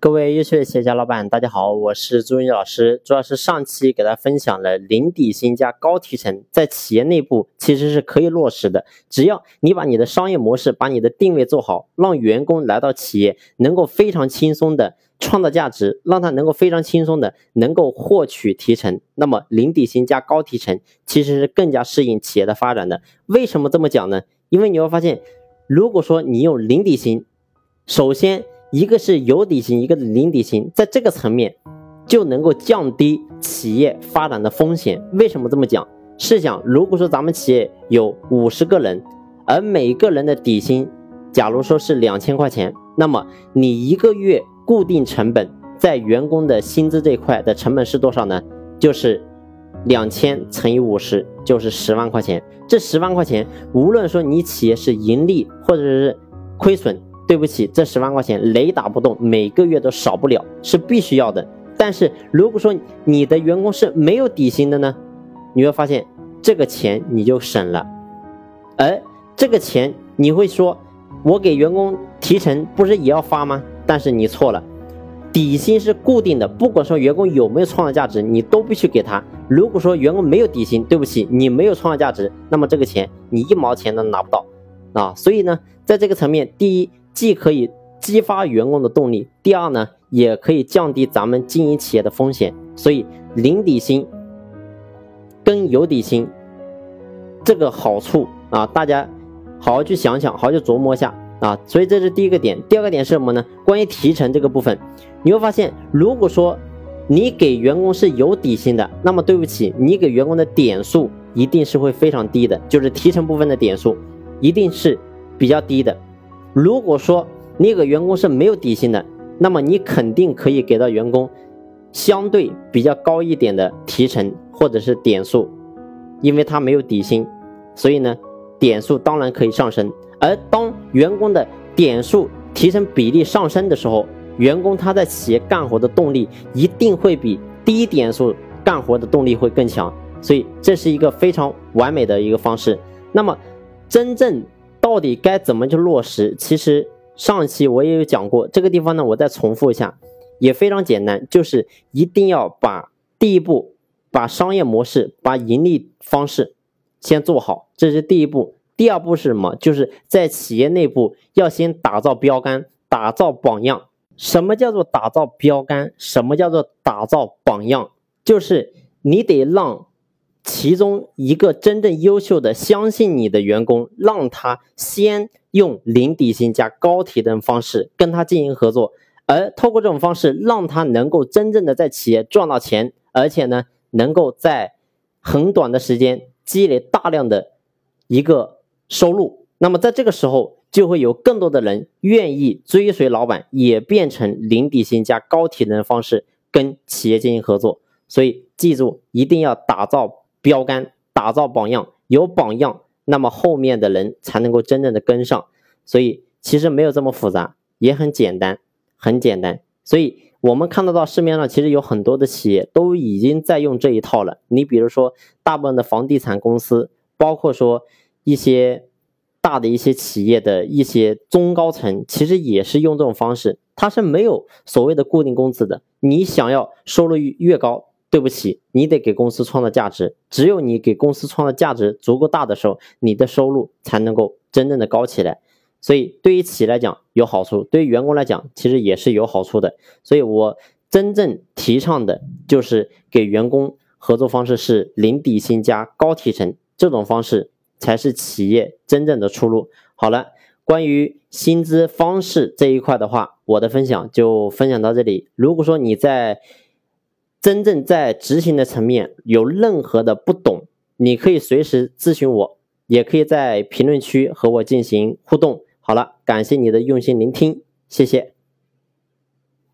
各位优秀的企业家老板，大家好，我是朱云老师。主要是上期给大家分享了零底薪加高提成，在企业内部其实是可以落实的。只要你把你的商业模式、把你的定位做好，让员工来到企业能够非常轻松的创造价值，让他能够非常轻松的能够获取提成，那么零底薪加高提成其实是更加适应企业的发展的。为什么这么讲呢？因为你会发现，如果说你用零底薪，首先。一个是有底薪，一个零底薪，在这个层面就能够降低企业发展的风险。为什么这么讲？试想，如果说咱们企业有五十个人，而每个人的底薪，假如说是两千块钱，那么你一个月固定成本在员工的薪资这块的成本是多少呢？就是两千乘以五十，就是十万块钱。这十万块钱，无论说你企业是盈利或者是亏损。对不起，这十万块钱雷打不动，每个月都少不了，是必须要的。但是如果说你的员工是没有底薪的呢，你会发现这个钱你就省了。而这个钱你会说，我给员工提成不是也要发吗？但是你错了，底薪是固定的，不管说员工有没有创造价值，你都必须给他。如果说员工没有底薪，对不起，你没有创造价值，那么这个钱你一毛钱都拿不到啊。所以呢，在这个层面，第一。既可以激发员工的动力，第二呢，也可以降低咱们经营企业的风险。所以零底薪跟有底薪这个好处啊，大家好好去想想，好好去琢磨一下啊。所以这是第一个点。第二个点是什么呢？关于提成这个部分，你会发现，如果说你给员工是有底薪的，那么对不起，你给员工的点数一定是会非常低的，就是提成部分的点数一定是比较低的。如果说那个员工是没有底薪的，那么你肯定可以给到员工相对比较高一点的提成或者是点数，因为他没有底薪，所以呢点数当然可以上升。而当员工的点数提成比例上升的时候，员工他在企业干活的动力一定会比低点数干活的动力会更强，所以这是一个非常完美的一个方式。那么真正。到底该怎么去落实？其实上期我也有讲过，这个地方呢，我再重复一下，也非常简单，就是一定要把第一步，把商业模式、把盈利方式先做好，这是第一步。第二步是什么？就是在企业内部要先打造标杆，打造榜样。什么叫做打造标杆？什么叫做打造榜样？就是你得让。其中一个真正优秀的、相信你的员工，让他先用零底薪加高提的方式跟他进行合作，而透过这种方式，让他能够真正的在企业赚到钱，而且呢，能够在很短的时间积累大量的一个收入。那么在这个时候，就会有更多的人愿意追随老板，也变成零底薪加高提的方式跟企业进行合作。所以记住，一定要打造。标杆打造榜样，有榜样，那么后面的人才能够真正的跟上。所以其实没有这么复杂，也很简单，很简单。所以我们看得到市面上其实有很多的企业都已经在用这一套了。你比如说大部分的房地产公司，包括说一些大的一些企业的一些中高层，其实也是用这种方式。它是没有所谓的固定工资的。你想要收入越高。对不起，你得给公司创造价值。只有你给公司创造价值足够大的时候，你的收入才能够真正的高起来。所以，对于企业来讲有好处，对于员工来讲其实也是有好处的。所以我真正提倡的就是给员工合作方式是零底薪加高提成，这种方式才是企业真正的出路。好了，关于薪资方式这一块的话，我的分享就分享到这里。如果说你在真正在执行的层面有任何的不懂，你可以随时咨询我，也可以在评论区和我进行互动。好了，感谢你的用心聆听，谢谢。